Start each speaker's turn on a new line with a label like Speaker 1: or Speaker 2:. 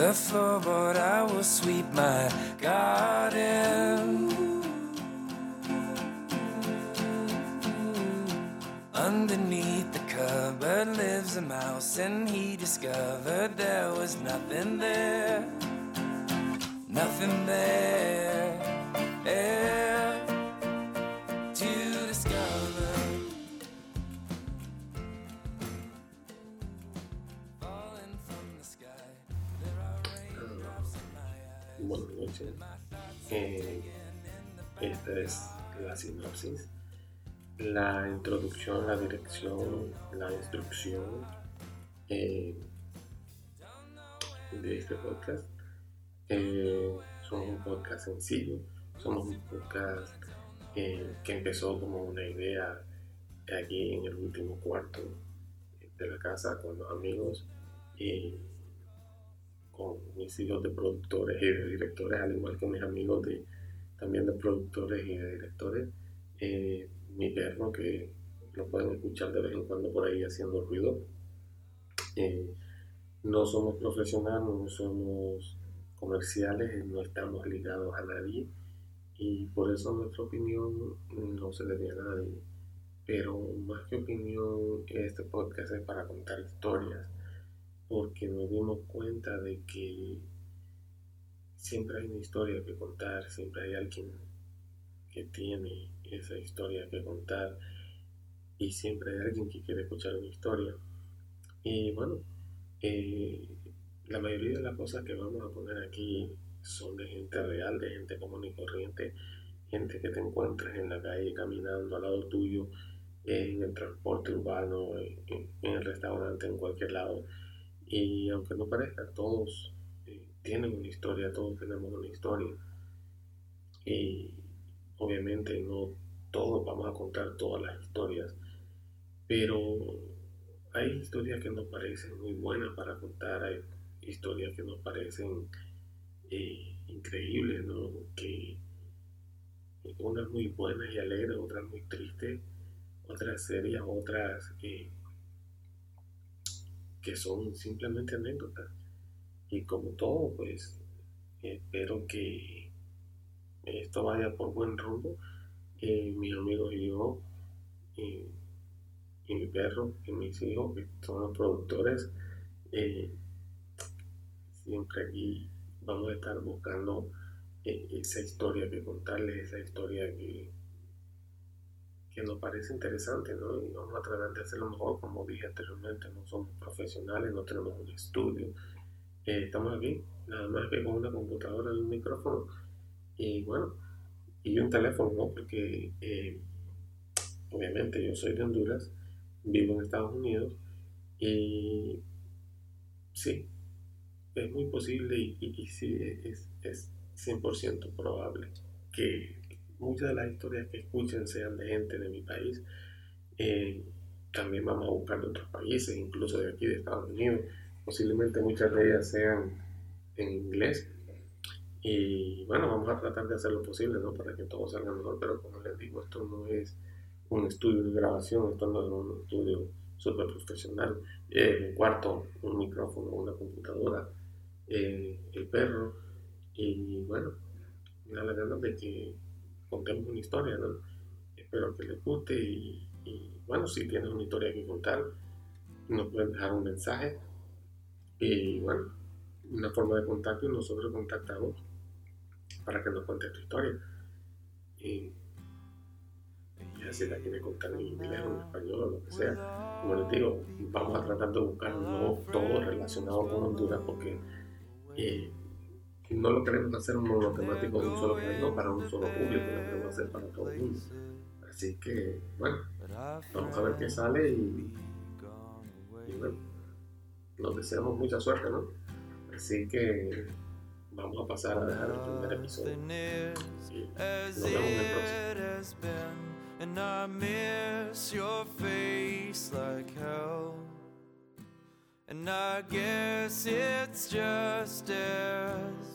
Speaker 1: the floorboard, I will sweep my garden. Underneath the cupboard lives a mouse, and he discovered there was nothing there. Nothing there.
Speaker 2: Buenas noches. Eh, esta es la sinopsis, la introducción, la dirección, la instrucción eh, de este podcast. Eh, somos un podcast sencillo, somos un podcast eh, que empezó como una idea aquí en el último cuarto de la casa con los amigos y con mis hijos de productores y de directores, al igual que mis amigos de, también de productores y de directores. Eh, mi perro, que lo pueden escuchar de vez en cuando por ahí haciendo ruido. Eh, no somos profesionales, no somos comerciales, no estamos ligados a nadie y por eso nuestra opinión no se le dio a nadie. Pero más que opinión, este podcast es para contar historias porque nos dimos cuenta de que siempre hay una historia que contar, siempre hay alguien que tiene esa historia que contar y siempre hay alguien que quiere escuchar una historia. Y bueno, eh, la mayoría de las cosas que vamos a poner aquí son de gente real, de gente común y corriente, gente que te encuentras en la calle caminando al lado tuyo, en el transporte urbano, en, en el restaurante, en cualquier lado. Y aunque no parezca, todos eh, tienen una historia, todos tenemos una historia. Y obviamente no todos vamos a contar todas las historias, pero hay historias que nos parecen muy buenas para contar, hay historias que nos parecen eh, increíbles, ¿no? Que unas muy buenas y alegres, otras muy tristes, otras serias, otras eh, que son simplemente anécdotas. Y como todo, pues espero que esto vaya por buen rumbo. Eh, mis amigos y yo, y, mi perro, y mis hijos, que son los productores, eh, siempre aquí vamos a estar buscando eh, esa historia que contarles, esa historia que, nos parece interesante, ¿no? Y vamos a tratar de hacerlo mejor, como dije anteriormente, no somos profesionales, no tenemos un estudio, eh, estamos aquí, nada más que con una computadora y un micrófono, y bueno, y un teléfono, ¿no? Porque eh, obviamente yo soy de Honduras, vivo en Estados Unidos, y sí, es muy posible y sí, es, es 100% probable que muchas de las historias que escuchen sean de gente de mi país. Eh, también vamos a buscar de otros países, incluso de aquí de Estados Unidos. Posiblemente muchas de ellas sean en inglés. Y bueno, vamos a tratar de hacer lo posible ¿no? para que todo salga mejor, pero como les digo, esto no es un estudio de grabación, esto no es un estudio súper profesional. Eh, un cuarto, un micrófono, una computadora, eh, el perro, y bueno, la verdad de que contemos una historia, ¿no? Espero que les guste y, bueno, si tienes una historia que contar, nos pueden dejar un mensaje y bueno, una forma de contacto y nosotros contactamos para que nos cuentes tu historia. Y, ya si la quiere contar en inglés o en español o lo que sea, como les digo, vamos a tratar de buscar no todo relacionado con Honduras porque eh, no lo queremos hacer monotemático de un solo país, no para un solo público, lo queremos hacer para todo el mundo. Así que, bueno, vamos a ver qué sale y, y bueno, nos deseamos mucha suerte, ¿no? Así que vamos a pasar a dejar el primer episodio. Y nos vemos en el próximo.
Speaker 1: And I miss your face like hell. And I guess it's just as